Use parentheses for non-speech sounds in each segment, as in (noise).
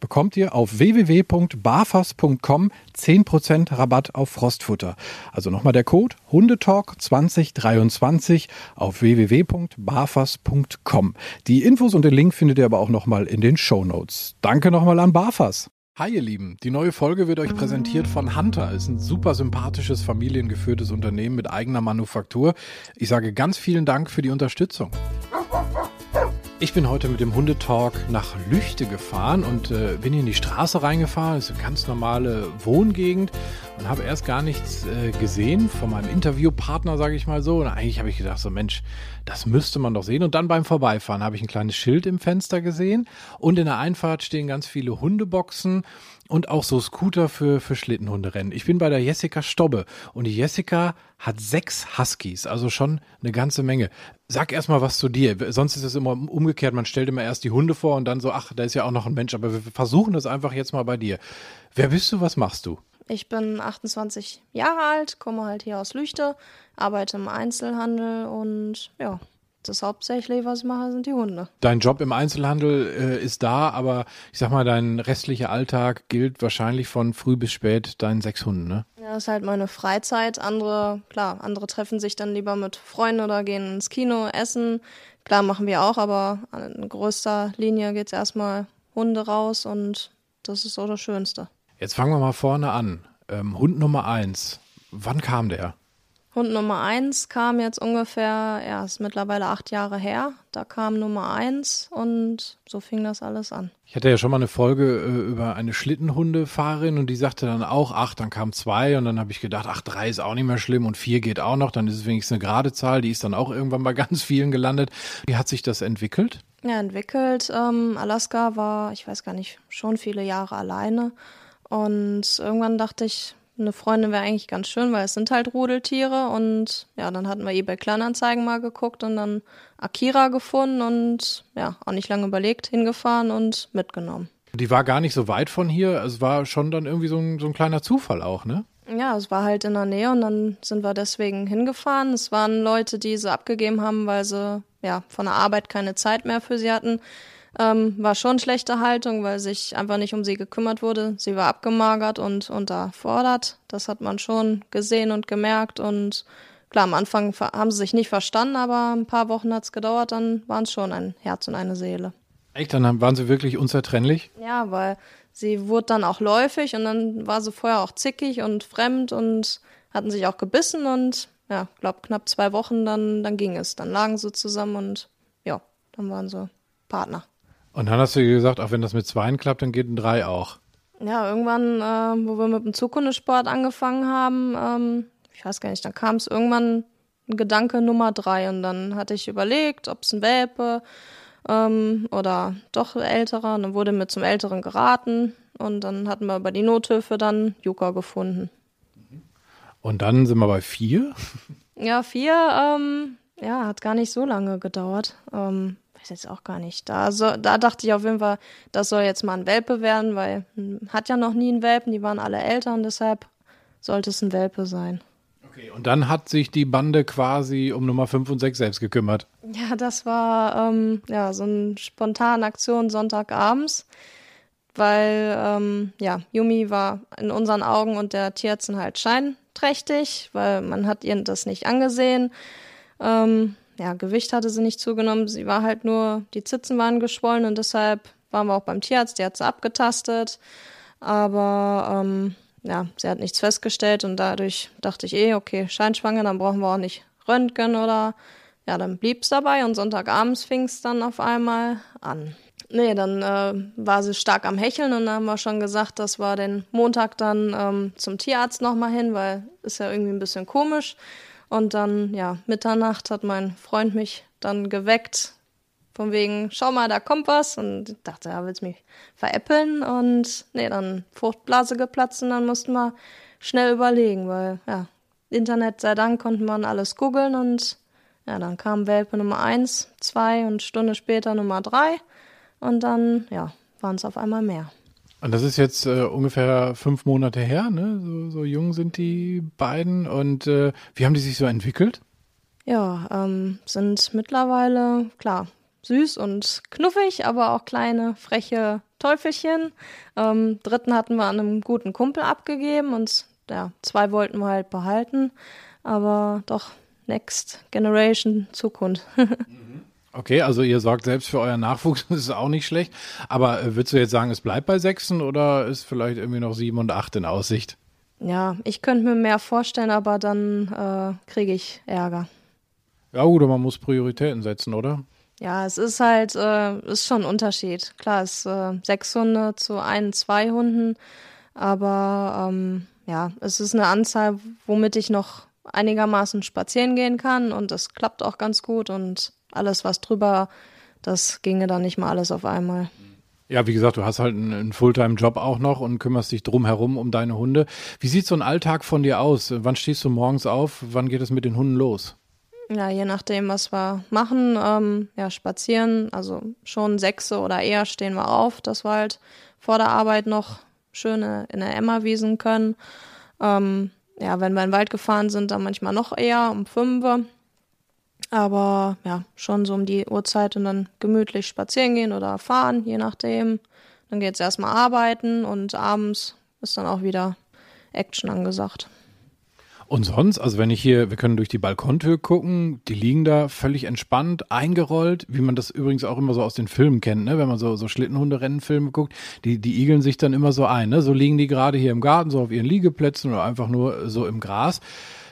bekommt ihr auf www.barfas.com 10% Rabatt auf Frostfutter. Also nochmal der Code Hundetalk 2023 auf www.barfas.com. Die Infos und den Link findet ihr aber auch nochmal in den Show Notes. Danke nochmal an Barfas. Hi ihr Lieben, die neue Folge wird euch präsentiert von Hunter. Es ist ein super sympathisches, familiengeführtes Unternehmen mit eigener Manufaktur. Ich sage ganz vielen Dank für die Unterstützung. Ich bin heute mit dem Hundetalk nach Lüchte gefahren und äh, bin in die Straße reingefahren. Das ist eine ganz normale Wohngegend und habe erst gar nichts äh, gesehen von meinem Interviewpartner, sage ich mal so. Und eigentlich habe ich gedacht, so Mensch, das müsste man doch sehen. Und dann beim Vorbeifahren habe ich ein kleines Schild im Fenster gesehen und in der Einfahrt stehen ganz viele Hundeboxen und auch so Scooter für, für Schlittenhunderennen. Ich bin bei der Jessica Stobbe und die Jessica hat sechs Huskies, also schon eine ganze Menge. Sag erst mal was zu dir. Sonst ist es immer umgekehrt. Man stellt immer erst die Hunde vor und dann so, ach, da ist ja auch noch ein Mensch. Aber wir versuchen das einfach jetzt mal bei dir. Wer bist du? Was machst du? Ich bin 28 Jahre alt, komme halt hier aus Lüchte, arbeite im Einzelhandel und ja, das hauptsächlich, was ich mache, sind die Hunde. Dein Job im Einzelhandel äh, ist da, aber ich sag mal, dein restlicher Alltag gilt wahrscheinlich von früh bis spät deinen sechs Hunden, ne? Ja, das ist halt meine Freizeit. Andere, klar, andere treffen sich dann lieber mit Freunden oder gehen ins Kino, essen. Klar, machen wir auch, aber in größter Linie geht es erstmal Hunde raus und das ist so das Schönste. Jetzt fangen wir mal vorne an. Ähm, Hund Nummer eins. Wann kam der? Hund Nummer eins kam jetzt ungefähr, ja, ist mittlerweile acht Jahre her. Da kam Nummer eins und so fing das alles an. Ich hatte ja schon mal eine Folge äh, über eine Schlittenhundefahrerin und die sagte dann auch acht, dann kam zwei und dann habe ich gedacht, ach, drei ist auch nicht mehr schlimm und vier geht auch noch, dann ist es wenigstens eine gerade Zahl, die ist dann auch irgendwann bei (laughs) ganz vielen gelandet. Wie hat sich das entwickelt? Ja, entwickelt. Ähm, Alaska war, ich weiß gar nicht, schon viele Jahre alleine. Und irgendwann dachte ich, eine Freundin wäre eigentlich ganz schön, weil es sind halt Rudeltiere und ja, dann hatten wir eBay Kleinanzeigen mal geguckt und dann Akira gefunden und ja, auch nicht lange überlegt, hingefahren und mitgenommen. Die war gar nicht so weit von hier, es war schon dann irgendwie so ein, so ein kleiner Zufall auch, ne? Ja, es war halt in der Nähe und dann sind wir deswegen hingefahren. Es waren Leute, die sie abgegeben haben, weil sie ja von der Arbeit keine Zeit mehr für sie hatten. Ähm, war schon schlechte Haltung, weil sich einfach nicht um sie gekümmert wurde. Sie war abgemagert und unterfordert. Das hat man schon gesehen und gemerkt. Und klar, am Anfang haben sie sich nicht verstanden, aber ein paar Wochen hat es gedauert, dann waren es schon ein Herz und eine Seele. Echt? Dann waren sie wirklich unzertrennlich? Ja, weil sie wurde dann auch läufig und dann war sie vorher auch zickig und fremd und hatten sich auch gebissen und ja, glaube knapp zwei Wochen, dann, dann ging es. Dann lagen sie zusammen und ja, dann waren sie Partner. Und dann hast du gesagt, auch wenn das mit zweien klappt, dann geht ein drei auch. Ja, irgendwann, äh, wo wir mit dem Zukunftssport angefangen haben, ähm, ich weiß gar nicht, dann kam es irgendwann ein Gedanke Nummer drei und dann hatte ich überlegt, ob es ein Welpe ähm, oder doch älterer. Und dann wurde mir zum Älteren geraten und dann hatten wir bei die Nothilfe dann Juka gefunden. Und dann sind wir bei vier? Ja, vier, ähm, ja, hat gar nicht so lange gedauert. Ähm, weiß jetzt auch gar nicht. Da, so, da dachte ich auf jeden Fall, das soll jetzt mal ein Welpe werden, weil hm, hat ja noch nie einen Welpen, die waren alle Eltern, deshalb sollte es ein Welpe sein. Okay, und dann hat sich die Bande quasi um Nummer 5 und 6 selbst gekümmert. Ja, das war ähm, ja so eine spontane Aktion Sonntagabends, weil ähm, ja, Yumi war in unseren Augen und der Tierärztin halt scheinträchtig, weil man hat ihr das nicht angesehen. Ähm, ja, Gewicht hatte sie nicht zugenommen. Sie war halt nur, die Zitzen waren geschwollen und deshalb waren wir auch beim Tierarzt, der hat sie abgetastet, aber ähm, ja, sie hat nichts festgestellt und dadurch dachte ich eh, okay, scheinschwanger, dann brauchen wir auch nicht Röntgen oder ja, dann blieb es dabei und Sonntagabends fing es dann auf einmal an. Nee, dann äh, war sie stark am Hecheln und dann haben wir schon gesagt, dass wir den Montag dann ähm, zum Tierarzt nochmal hin, weil ist ja irgendwie ein bisschen komisch. Und dann, ja, Mitternacht hat mein Freund mich dann geweckt, von wegen, schau mal, da kommt was. Und ich dachte, er will mich veräppeln. Und nee, dann Fruchtblase geplatzt und dann mussten wir schnell überlegen, weil, ja, Internet sei Dank konnte man alles googeln und ja, dann kam Welpe Nummer eins, zwei und Stunde später Nummer drei. Und dann, ja, waren es auf einmal mehr. Und das ist jetzt äh, ungefähr fünf Monate her, ne? So, so jung sind die beiden. Und äh, wie haben die sich so entwickelt? Ja, ähm, sind mittlerweile, klar, süß und knuffig, aber auch kleine, freche Teufelchen. Ähm, dritten hatten wir an einem guten Kumpel abgegeben und ja, zwei wollten wir halt behalten. Aber doch, Next Generation Zukunft. (laughs) Okay, also ihr sorgt selbst für euren Nachwuchs, (laughs) das ist auch nicht schlecht. Aber äh, würdest du jetzt sagen, es bleibt bei Sechsen oder ist vielleicht irgendwie noch sieben und acht in Aussicht? Ja, ich könnte mir mehr vorstellen, aber dann äh, kriege ich Ärger. Ja gut, man muss Prioritäten setzen, oder? Ja, es ist halt, äh, ist schon ein Unterschied. Klar, es ist äh, sechs Hunde zu ein, zwei Hunden, aber ähm, ja, es ist eine Anzahl, womit ich noch einigermaßen spazieren gehen kann und das klappt auch ganz gut und alles, was drüber, das ginge dann nicht mal alles auf einmal. Ja, wie gesagt, du hast halt einen, einen Fulltime-Job auch noch und kümmerst dich drumherum um deine Hunde. Wie sieht so ein Alltag von dir aus? Wann stehst du morgens auf? Wann geht es mit den Hunden los? Ja, je nachdem, was wir machen. Ähm, ja, spazieren, also schon sechse oder eher stehen wir auf, dass wir halt vor der Arbeit noch schöne in der Emma wiesen können. Ähm, ja, wenn wir in den Wald gefahren sind, dann manchmal noch eher um fünf. Aber ja, schon so um die Uhrzeit und dann gemütlich spazieren gehen oder fahren, je nachdem. Dann geht's erstmal arbeiten und abends ist dann auch wieder Action angesagt. Und sonst, also wenn ich hier, wir können durch die Balkontür gucken, die liegen da völlig entspannt, eingerollt, wie man das übrigens auch immer so aus den Filmen kennt, ne? wenn man so, so Schlittenhunderennenfilme guckt, die, die igeln sich dann immer so ein, ne? so liegen die gerade hier im Garten, so auf ihren Liegeplätzen oder einfach nur so im Gras.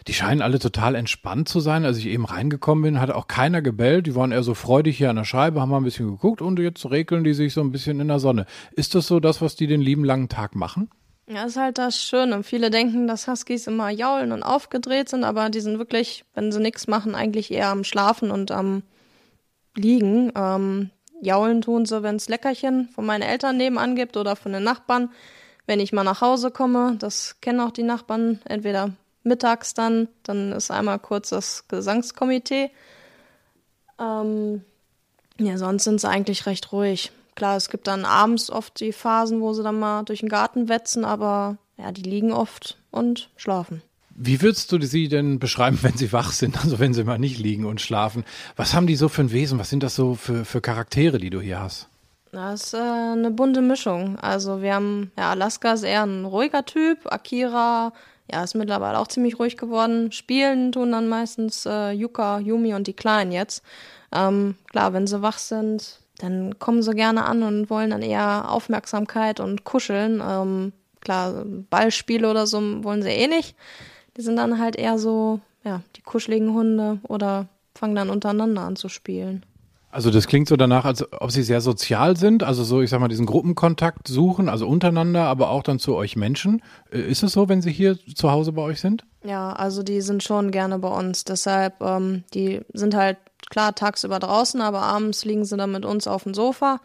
Die scheinen alle total entspannt zu sein. Als ich eben reingekommen bin, hat auch keiner gebellt. Die waren eher so freudig hier an der Scheibe, haben mal ein bisschen geguckt und jetzt regeln die sich so ein bisschen in der Sonne. Ist das so das, was die den lieben langen Tag machen? Ja, ist halt das Schöne. Viele denken, dass Huskies immer jaulen und aufgedreht sind, aber die sind wirklich, wenn sie nichts machen, eigentlich eher am Schlafen und am Liegen. Ähm, jaulen tun sie, wenn es Leckerchen von meinen Eltern nebenan gibt oder von den Nachbarn. Wenn ich mal nach Hause komme, das kennen auch die Nachbarn, entweder mittags dann, dann ist einmal kurz das Gesangskomitee. Ähm, ja, sonst sind sie eigentlich recht ruhig. Klar, es gibt dann abends oft die Phasen, wo sie dann mal durch den Garten wetzen, aber ja, die liegen oft und schlafen. Wie würdest du sie denn beschreiben, wenn sie wach sind, also wenn sie mal nicht liegen und schlafen? Was haben die so für ein Wesen? Was sind das so für, für Charaktere, die du hier hast? Das ist äh, eine bunte Mischung. Also wir haben, ja, Alaska ist eher ein ruhiger Typ, Akira, ja, ist mittlerweile auch ziemlich ruhig geworden. Spielen tun dann meistens äh, Yuka, Yumi und die Kleinen jetzt. Ähm, klar, wenn sie wach sind, dann kommen sie gerne an und wollen dann eher Aufmerksamkeit und kuscheln. Ähm, klar, Ballspiele oder so wollen sie eh nicht. Die sind dann halt eher so, ja, die kuscheligen Hunde oder fangen dann untereinander an zu spielen. Also das klingt so danach, als ob sie sehr sozial sind, also so, ich sag mal, diesen Gruppenkontakt suchen, also untereinander, aber auch dann zu euch Menschen. Äh, ist es so, wenn sie hier zu Hause bei euch sind? Ja, also die sind schon gerne bei uns. Deshalb, ähm, die sind halt klar tagsüber draußen, aber abends liegen sie dann mit uns auf dem Sofa.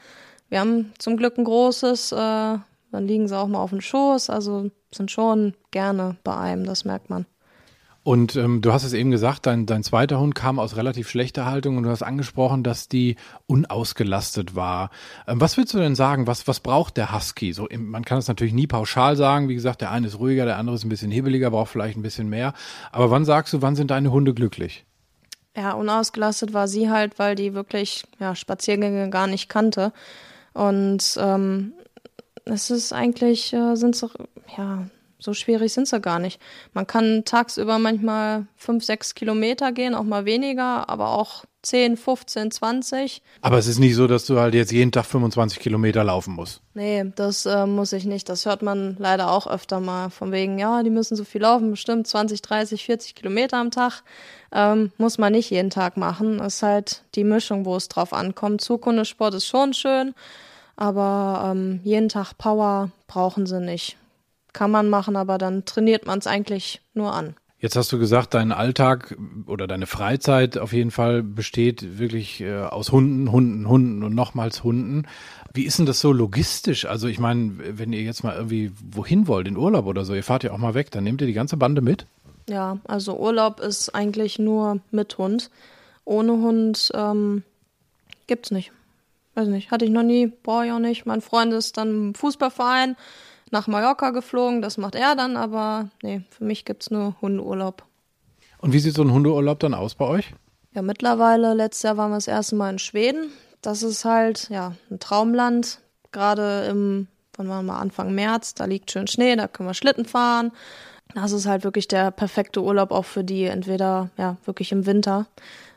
Wir haben zum Glück ein großes, äh, dann liegen sie auch mal auf dem Schoß, also sind schon gerne bei einem, das merkt man. Und ähm, du hast es eben gesagt, dein, dein zweiter Hund kam aus relativ schlechter Haltung und du hast angesprochen, dass die unausgelastet war. Ähm, was willst du denn sagen? Was, was braucht der Husky? So, man kann es natürlich nie pauschal sagen. Wie gesagt, der eine ist ruhiger, der andere ist ein bisschen hebeliger, braucht vielleicht ein bisschen mehr. Aber wann sagst du, wann sind deine Hunde glücklich? Ja, unausgelastet war sie halt, weil die wirklich ja, Spaziergänge gar nicht kannte. Und ähm, es ist eigentlich, äh, sind so, ja, so schwierig sind sie gar nicht. Man kann tagsüber manchmal fünf, sechs Kilometer gehen, auch mal weniger, aber auch 10, 15, 20. Aber es ist nicht so, dass du halt jetzt jeden Tag 25 Kilometer laufen musst. Nee, das äh, muss ich nicht. Das hört man leider auch öfter mal. Von wegen, ja, die müssen so viel laufen, bestimmt 20, 30, 40 Kilometer am Tag. Ähm, muss man nicht jeden Tag machen. Das ist halt die Mischung, wo es drauf ankommt. Zukundesport ist schon schön, aber ähm, jeden Tag Power brauchen sie nicht. Kann man machen, aber dann trainiert man es eigentlich nur an. Jetzt hast du gesagt, dein Alltag oder deine Freizeit auf jeden Fall besteht wirklich äh, aus Hunden, Hunden, Hunden und nochmals Hunden. Wie ist denn das so logistisch? Also ich meine, wenn ihr jetzt mal irgendwie wohin wollt, in Urlaub oder so, ihr fahrt ja auch mal weg, dann nehmt ihr die ganze Bande mit? Ja, also Urlaub ist eigentlich nur mit Hund. Ohne Hund ähm, gibt's nicht. Weiß nicht, hatte ich noch nie, brauche ich auch nicht. Mein Freund ist dann im Fußballverein nach Mallorca geflogen, das macht er dann, aber nee, für mich gibt es nur Hundeurlaub. Und wie sieht so ein Hundeurlaub dann aus bei euch? Ja, mittlerweile, letztes Jahr waren wir das erste Mal in Schweden. Das ist halt, ja, ein Traumland. Gerade im, wann waren wir, Anfang März, da liegt schön Schnee, da können wir Schlitten fahren. Das ist halt wirklich der perfekte Urlaub auch für die, entweder, ja, wirklich im Winter.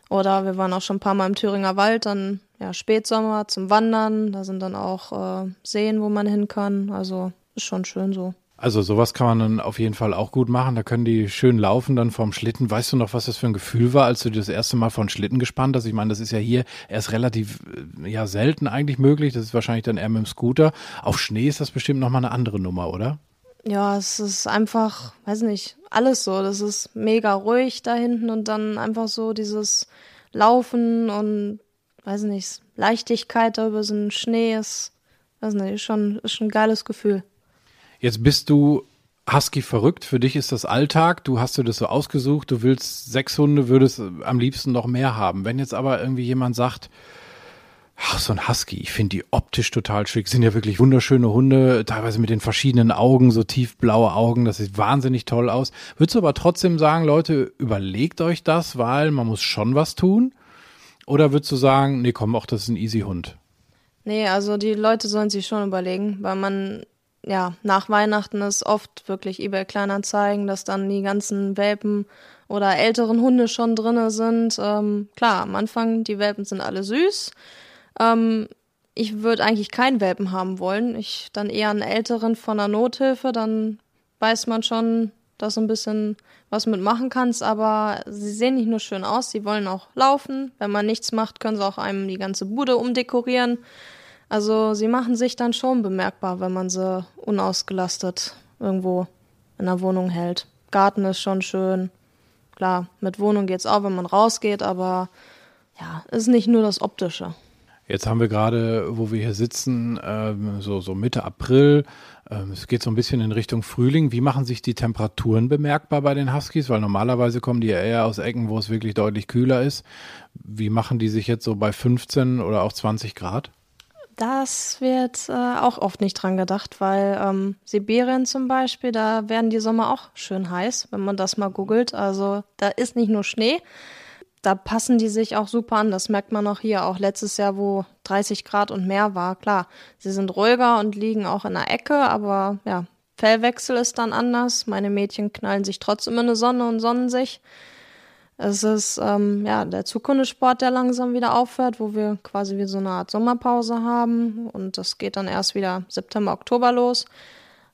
Oder wir waren auch schon ein paar Mal im Thüringer Wald, dann, ja, Spätsommer zum Wandern. Da sind dann auch äh, Seen, wo man hin kann. Also ist schon schön so. Also sowas kann man dann auf jeden Fall auch gut machen. Da können die schön laufen dann vom Schlitten. Weißt du noch, was das für ein Gefühl war, als du das erste Mal von Schlitten gespannt hast? Ich meine, das ist ja hier erst relativ äh, ja selten eigentlich möglich. Das ist wahrscheinlich dann eher mit dem Scooter. Auf Schnee ist das bestimmt nochmal eine andere Nummer, oder? Ja, es ist einfach, weiß nicht, alles so. Das ist mega ruhig da hinten und dann einfach so dieses Laufen und weiß nicht, Leichtigkeit da über so einen Schnee ist, weiß nicht, ist schon, ist schon ein geiles Gefühl. Jetzt bist du Husky verrückt. Für dich ist das Alltag. Du hast dir das so ausgesucht. Du willst sechs Hunde, würdest am liebsten noch mehr haben. Wenn jetzt aber irgendwie jemand sagt, ach, so ein Husky, ich finde die optisch total schick. Sind ja wirklich wunderschöne Hunde, teilweise mit den verschiedenen Augen, so tiefblaue Augen. Das sieht wahnsinnig toll aus. Würdest du aber trotzdem sagen, Leute, überlegt euch das, weil man muss schon was tun? Oder würdest du sagen, nee, komm, auch das ist ein easy Hund? Nee, also die Leute sollen sich schon überlegen, weil man ja, nach Weihnachten ist oft wirklich eBay Kleinanzeigen, dass dann die ganzen Welpen oder älteren Hunde schon drinne sind. Ähm, klar, am Anfang, die Welpen sind alle süß. Ähm, ich würde eigentlich keinen Welpen haben wollen. Ich dann eher einen älteren von der Nothilfe, dann weiß man schon, dass du ein bisschen was mitmachen kannst, aber sie sehen nicht nur schön aus, sie wollen auch laufen. Wenn man nichts macht, können sie auch einem die ganze Bude umdekorieren. Also sie machen sich dann schon bemerkbar, wenn man sie unausgelastet irgendwo in der Wohnung hält. Garten ist schon schön. Klar, mit Wohnung geht's auch, wenn man rausgeht, aber ja, ist nicht nur das Optische. Jetzt haben wir gerade, wo wir hier sitzen, ähm, so, so Mitte April. Ähm, es geht so ein bisschen in Richtung Frühling. Wie machen sich die Temperaturen bemerkbar bei den Huskies? Weil normalerweise kommen die ja eher aus Ecken, wo es wirklich deutlich kühler ist. Wie machen die sich jetzt so bei 15 oder auch 20 Grad? Das wird äh, auch oft nicht dran gedacht, weil ähm, Sibirien zum Beispiel, da werden die Sommer auch schön heiß, wenn man das mal googelt. Also da ist nicht nur Schnee, da passen die sich auch super an. Das merkt man auch hier, auch letztes Jahr, wo 30 Grad und mehr war. Klar, sie sind ruhiger und liegen auch in der Ecke, aber ja, Fellwechsel ist dann anders. Meine Mädchen knallen sich trotzdem in eine Sonne und sonnen sich. Es ist ähm, ja der Zukundesport, der langsam wieder aufhört, wo wir quasi wie so eine Art Sommerpause haben und das geht dann erst wieder September, Oktober los.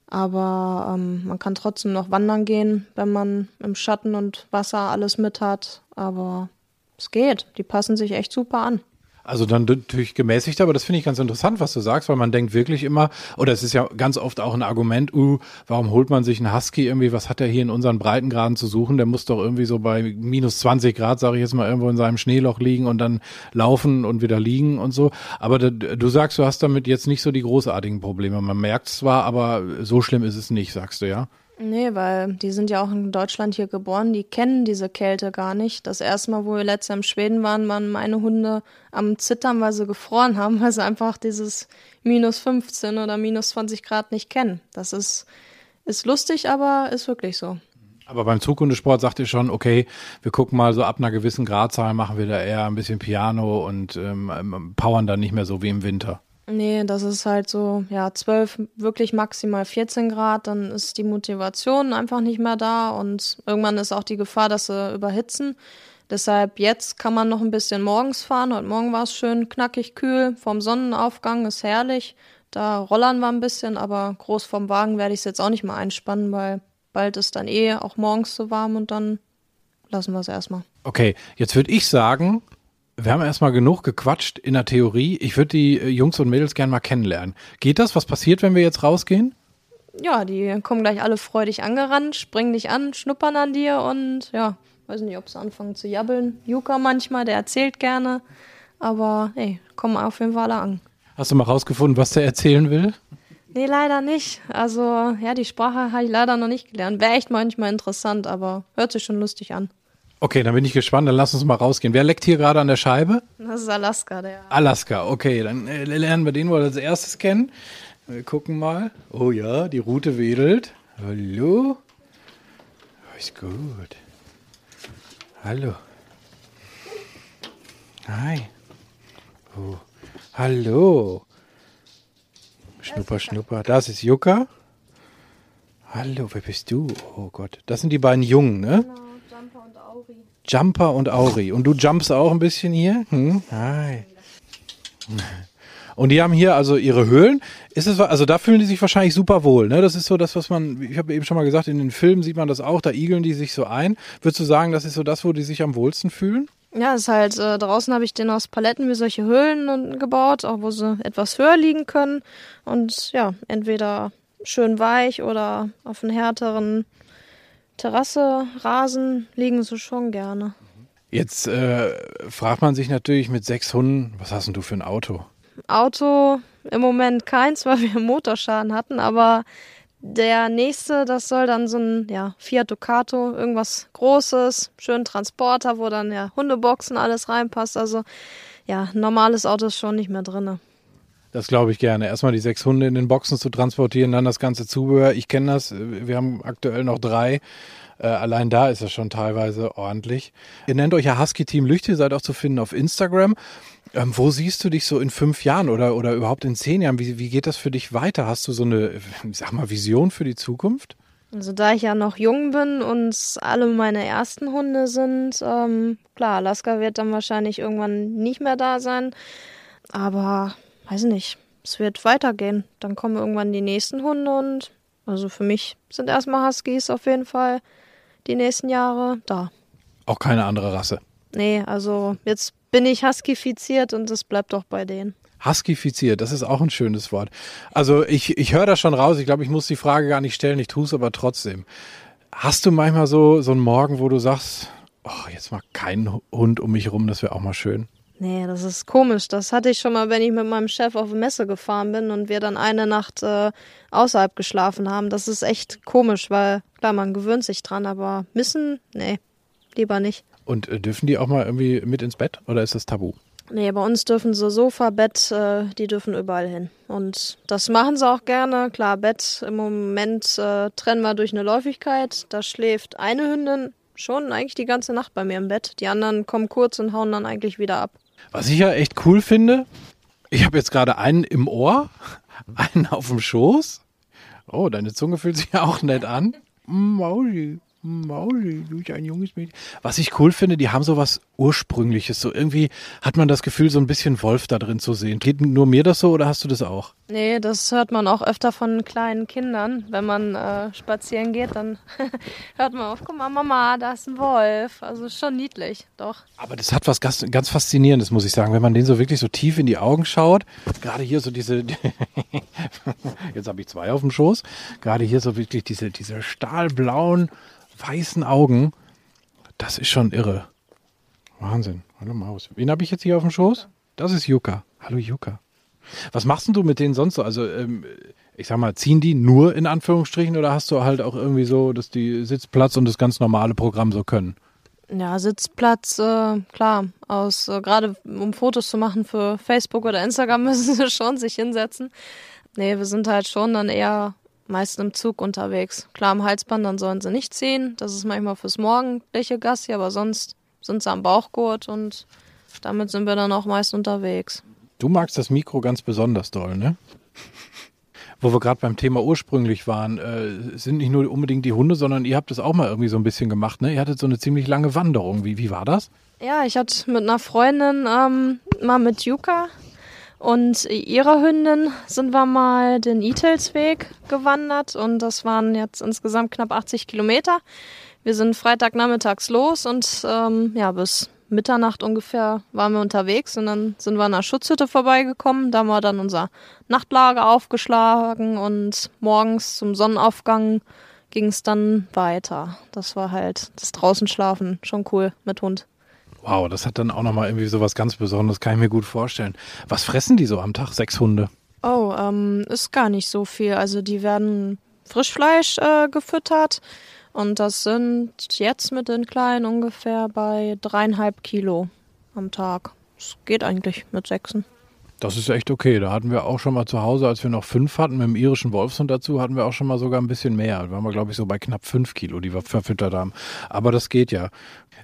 Aber ähm, man kann trotzdem noch wandern gehen, wenn man im Schatten und Wasser alles mit hat. Aber es geht. Die passen sich echt super an. Also dann natürlich gemäßigt, aber das finde ich ganz interessant, was du sagst, weil man denkt wirklich immer, oder es ist ja ganz oft auch ein Argument, uh, warum holt man sich einen Husky irgendwie, was hat er hier in unseren Breitengraden zu suchen? Der muss doch irgendwie so bei minus 20 Grad, sage ich jetzt mal, irgendwo in seinem Schneeloch liegen und dann laufen und wieder liegen und so. Aber du sagst, du hast damit jetzt nicht so die großartigen Probleme. Man merkt zwar, aber so schlimm ist es nicht, sagst du, ja? Nee, weil die sind ja auch in Deutschland hier geboren, die kennen diese Kälte gar nicht. Das erste Mal, wo wir letztes Jahr in Schweden waren, waren meine Hunde am Zittern, weil sie gefroren haben, (laughs) weil sie einfach dieses minus 15 oder minus 20 Grad nicht kennen. Das ist, ist lustig, aber ist wirklich so. Aber beim Zughundesport sagt ihr schon, okay, wir gucken mal so ab einer gewissen Gradzahl, machen wir da eher ein bisschen Piano und ähm, powern dann nicht mehr so wie im Winter. Nee, das ist halt so, ja, 12, wirklich maximal 14 Grad, dann ist die Motivation einfach nicht mehr da und irgendwann ist auch die Gefahr, dass sie überhitzen. Deshalb jetzt kann man noch ein bisschen morgens fahren. Heute Morgen war es schön knackig kühl. Vom Sonnenaufgang ist herrlich. Da rollern wir ein bisschen, aber groß vom Wagen werde ich es jetzt auch nicht mehr einspannen, weil bald ist dann eh auch morgens so warm und dann lassen wir es erstmal. Okay, jetzt würde ich sagen, wir haben erstmal genug gequatscht in der Theorie. Ich würde die äh, Jungs und Mädels gerne mal kennenlernen. Geht das? Was passiert, wenn wir jetzt rausgehen? Ja, die kommen gleich alle freudig angerannt, springen dich an, schnuppern an dir und ja, weiß nicht, ob sie anfangen zu jabbeln. Juka manchmal, der erzählt gerne, aber hey, kommen auf jeden Fall alle an. Hast du mal rausgefunden, was der erzählen will? Nee, leider nicht. Also, ja, die Sprache habe ich leider noch nicht gelernt. Wäre echt manchmal interessant, aber hört sich schon lustig an. Okay, dann bin ich gespannt. Dann lass uns mal rausgehen. Wer leckt hier gerade an der Scheibe? Das ist Alaska, der. Alaska, okay. Dann äh, lernen wir den wohl als erstes kennen. Wir gucken mal. Oh ja, die Route wedelt. Hallo? Ist gut. Hallo. Hi. Oh. Hallo. Schnupper, Schnupper. Das ist Yucca. Hallo, wer bist du? Oh Gott. Das sind die beiden Jungen, ne? Genau, Auri. Jumper und Auri. Und du jumpst auch ein bisschen hier? Hm? Hi. Und die haben hier also ihre Höhlen. Ist es also da fühlen die sich wahrscheinlich super wohl, ne? Das ist so das, was man ich habe eben schon mal gesagt, in den Filmen sieht man das auch, da igeln die sich so ein. Würdest du sagen, das ist so das, wo die sich am wohlsten fühlen? Ja, ist halt, äh, draußen habe ich den aus Paletten wie solche Höhlen gebaut, auch wo sie etwas höher liegen können. Und ja, entweder schön weich oder auf einen härteren Terrasse, Rasen liegen sie schon gerne. Jetzt äh, fragt man sich natürlich mit sechs Hunden, was hast denn du für ein Auto? Auto im Moment keins, weil wir einen (laughs) Motorschaden hatten, aber der nächste, das soll dann so ein ja, Fiat Ducato, irgendwas Großes, schön Transporter, wo dann ja Hundeboxen alles reinpasst. Also ja, normales Auto ist schon nicht mehr drin. Das glaube ich gerne. Erstmal die sechs Hunde in den Boxen zu transportieren, dann das ganze Zubehör. Ich kenne das. Wir haben aktuell noch drei. Äh, allein da ist es schon teilweise ordentlich. Ihr nennt euch ja Husky Team Lüchte, seid auch zu finden auf Instagram. Ähm, wo siehst du dich so in fünf Jahren oder, oder überhaupt in zehn Jahren? Wie, wie geht das für dich weiter? Hast du so eine, sag mal, Vision für die Zukunft? Also da ich ja noch jung bin und alle meine ersten Hunde sind, ähm, klar, Alaska wird dann wahrscheinlich irgendwann nicht mehr da sein. Aber weiß nicht, es wird weitergehen. Dann kommen irgendwann die nächsten Hunde und also für mich sind erstmal Huskies auf jeden Fall die nächsten Jahre da. Auch keine andere Rasse. Nee, also jetzt bin ich Huskifiziert und es bleibt doch bei denen. Huskifiziert, das ist auch ein schönes Wort. Also ich, ich höre da schon raus, ich glaube, ich muss die Frage gar nicht stellen, ich tue es aber trotzdem. Hast du manchmal so, so einen Morgen, wo du sagst, oh, jetzt mal kein Hund um mich rum, das wäre auch mal schön? Nee, das ist komisch. Das hatte ich schon mal, wenn ich mit meinem Chef auf eine Messe gefahren bin und wir dann eine Nacht äh, außerhalb geschlafen haben. Das ist echt komisch, weil klar, man gewöhnt sich dran, aber missen, nee, lieber nicht. Und äh, dürfen die auch mal irgendwie mit ins Bett oder ist das tabu? Nee, bei uns dürfen sie Sofa, Bett, äh, die dürfen überall hin. Und das machen sie auch gerne. Klar, Bett im Moment äh, trennen wir durch eine Läufigkeit. Da schläft eine Hündin schon eigentlich die ganze Nacht bei mir im Bett. Die anderen kommen kurz und hauen dann eigentlich wieder ab. Was ich ja echt cool finde, ich habe jetzt gerade einen im Ohr, (laughs) einen auf dem Schoß. Oh, deine Zunge fühlt sich ja (laughs) auch nett an. Mauli. Mauli, du ein junges Mädchen. Was ich cool finde, die haben so was Ursprüngliches. So irgendwie hat man das Gefühl, so ein bisschen Wolf da drin zu sehen. Geht nur mir das so oder hast du das auch? Nee, das hört man auch öfter von kleinen Kindern. Wenn man äh, spazieren geht, dann (laughs) hört man auf, guck mal, Mama, da ist ein Wolf. Also schon niedlich, doch. Aber das hat was ganz, ganz Faszinierendes, muss ich sagen. Wenn man den so wirklich so tief in die Augen schaut, gerade hier so diese, (laughs) jetzt habe ich zwei auf dem Schoß, gerade hier so wirklich diese, diese stahlblauen, weißen Augen, das ist schon irre. Wahnsinn. Hallo Maus. Wen habe ich jetzt hier auf dem Schoß? Das ist Yuka. Hallo Yuka. Was machst denn du mit denen sonst so? Also, ähm, ich sag mal, ziehen die nur in Anführungsstrichen oder hast du halt auch irgendwie so, dass die Sitzplatz und das ganz normale Programm so können? Ja, Sitzplatz, äh, klar. Aus äh, gerade um Fotos zu machen für Facebook oder Instagram (laughs) müssen sie schon sich hinsetzen. Nee, wir sind halt schon dann eher meist im Zug unterwegs. Klar, am Halsband, dann sollen sie nicht ziehen. Das ist manchmal fürs morgendliche Gassi, aber sonst sind sie am Bauchgurt und damit sind wir dann auch meist unterwegs. Du magst das Mikro ganz besonders doll, ne? (laughs) Wo wir gerade beim Thema ursprünglich waren, äh, sind nicht nur unbedingt die Hunde, sondern ihr habt es auch mal irgendwie so ein bisschen gemacht, ne? Ihr hattet so eine ziemlich lange Wanderung. Wie, wie war das? Ja, ich hatte mit einer Freundin ähm, mal mit Yuka und ihrer Hündin sind wir mal den Itelsweg gewandert und das waren jetzt insgesamt knapp 80 Kilometer. Wir sind Freitagnachmittags los und ähm, ja, bis Mitternacht ungefähr waren wir unterwegs und dann sind wir an einer Schutzhütte vorbeigekommen. Da haben wir dann unser Nachtlager aufgeschlagen und morgens zum Sonnenaufgang ging es dann weiter. Das war halt das Draußenschlafen schon cool mit Hund. Wow, das hat dann auch nochmal irgendwie so was ganz Besonderes, kann ich mir gut vorstellen. Was fressen die so am Tag, sechs Hunde? Oh, ähm, ist gar nicht so viel. Also die werden Frischfleisch äh, gefüttert und das sind jetzt mit den Kleinen ungefähr bei dreieinhalb Kilo am Tag. Das geht eigentlich mit sechsen. Das ist echt okay. Da hatten wir auch schon mal zu Hause, als wir noch fünf hatten, mit dem irischen Wolfshund dazu, hatten wir auch schon mal sogar ein bisschen mehr. Da waren wir, glaube ich, so bei knapp fünf Kilo, die wir verfüttert haben. Aber das geht ja.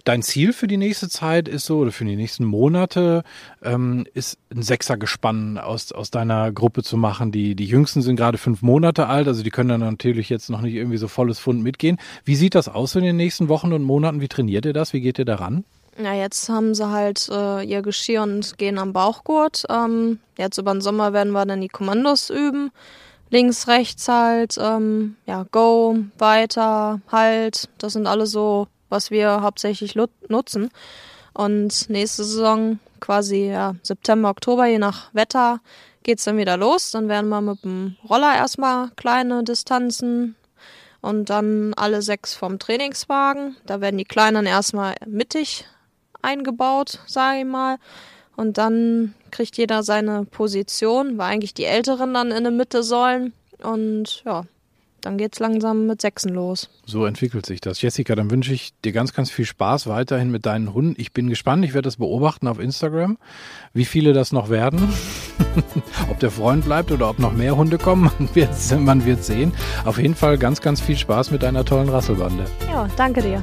Dein Ziel für die nächste Zeit ist so, oder für die nächsten Monate, ähm, ist ein Sechsergespann aus, aus deiner Gruppe zu machen. Die, die Jüngsten sind gerade fünf Monate alt, also die können dann natürlich jetzt noch nicht irgendwie so volles Fund mitgehen. Wie sieht das aus in den nächsten Wochen und Monaten? Wie trainiert ihr das? Wie geht ihr daran? Ja, jetzt haben sie halt äh, ihr Geschirr und gehen am Bauchgurt. Ähm, jetzt über den Sommer werden wir dann die Kommandos üben. Links, rechts halt, ähm, ja, go, weiter, halt. Das sind alle so, was wir hauptsächlich nutzen. Und nächste Saison, quasi ja, September, Oktober, je nach Wetter, geht's dann wieder los. Dann werden wir mit dem Roller erstmal kleine Distanzen und dann alle sechs vom Trainingswagen. Da werden die Kleinen erstmal mittig eingebaut, sage ich mal. Und dann kriegt jeder seine Position, weil eigentlich die Älteren dann in der Mitte sollen. Und ja, dann geht's langsam mit Sechsen los. So entwickelt sich das. Jessica, dann wünsche ich dir ganz, ganz viel Spaß weiterhin mit deinen Hunden. Ich bin gespannt, ich werde das beobachten auf Instagram, wie viele das noch werden. (laughs) ob der Freund bleibt oder ob noch mehr Hunde kommen, (laughs) man wird, man wird sehen. Auf jeden Fall ganz, ganz viel Spaß mit deiner tollen Rasselbande. Ja, danke dir.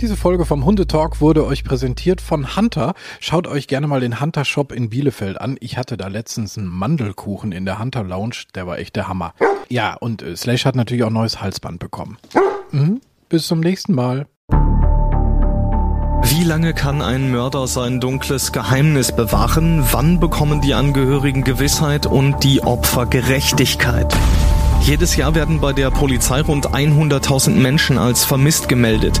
Diese Folge vom Hundetalk wurde euch präsentiert von Hunter. Schaut euch gerne mal den Hunter Shop in Bielefeld an. Ich hatte da letztens einen Mandelkuchen in der Hunter Lounge. Der war echt der Hammer. Ja, und äh, Slash hat natürlich auch neues Halsband bekommen. Mhm. Bis zum nächsten Mal. Wie lange kann ein Mörder sein dunkles Geheimnis bewahren? Wann bekommen die Angehörigen Gewissheit und die Opfer Gerechtigkeit? Jedes Jahr werden bei der Polizei rund 100.000 Menschen als vermisst gemeldet.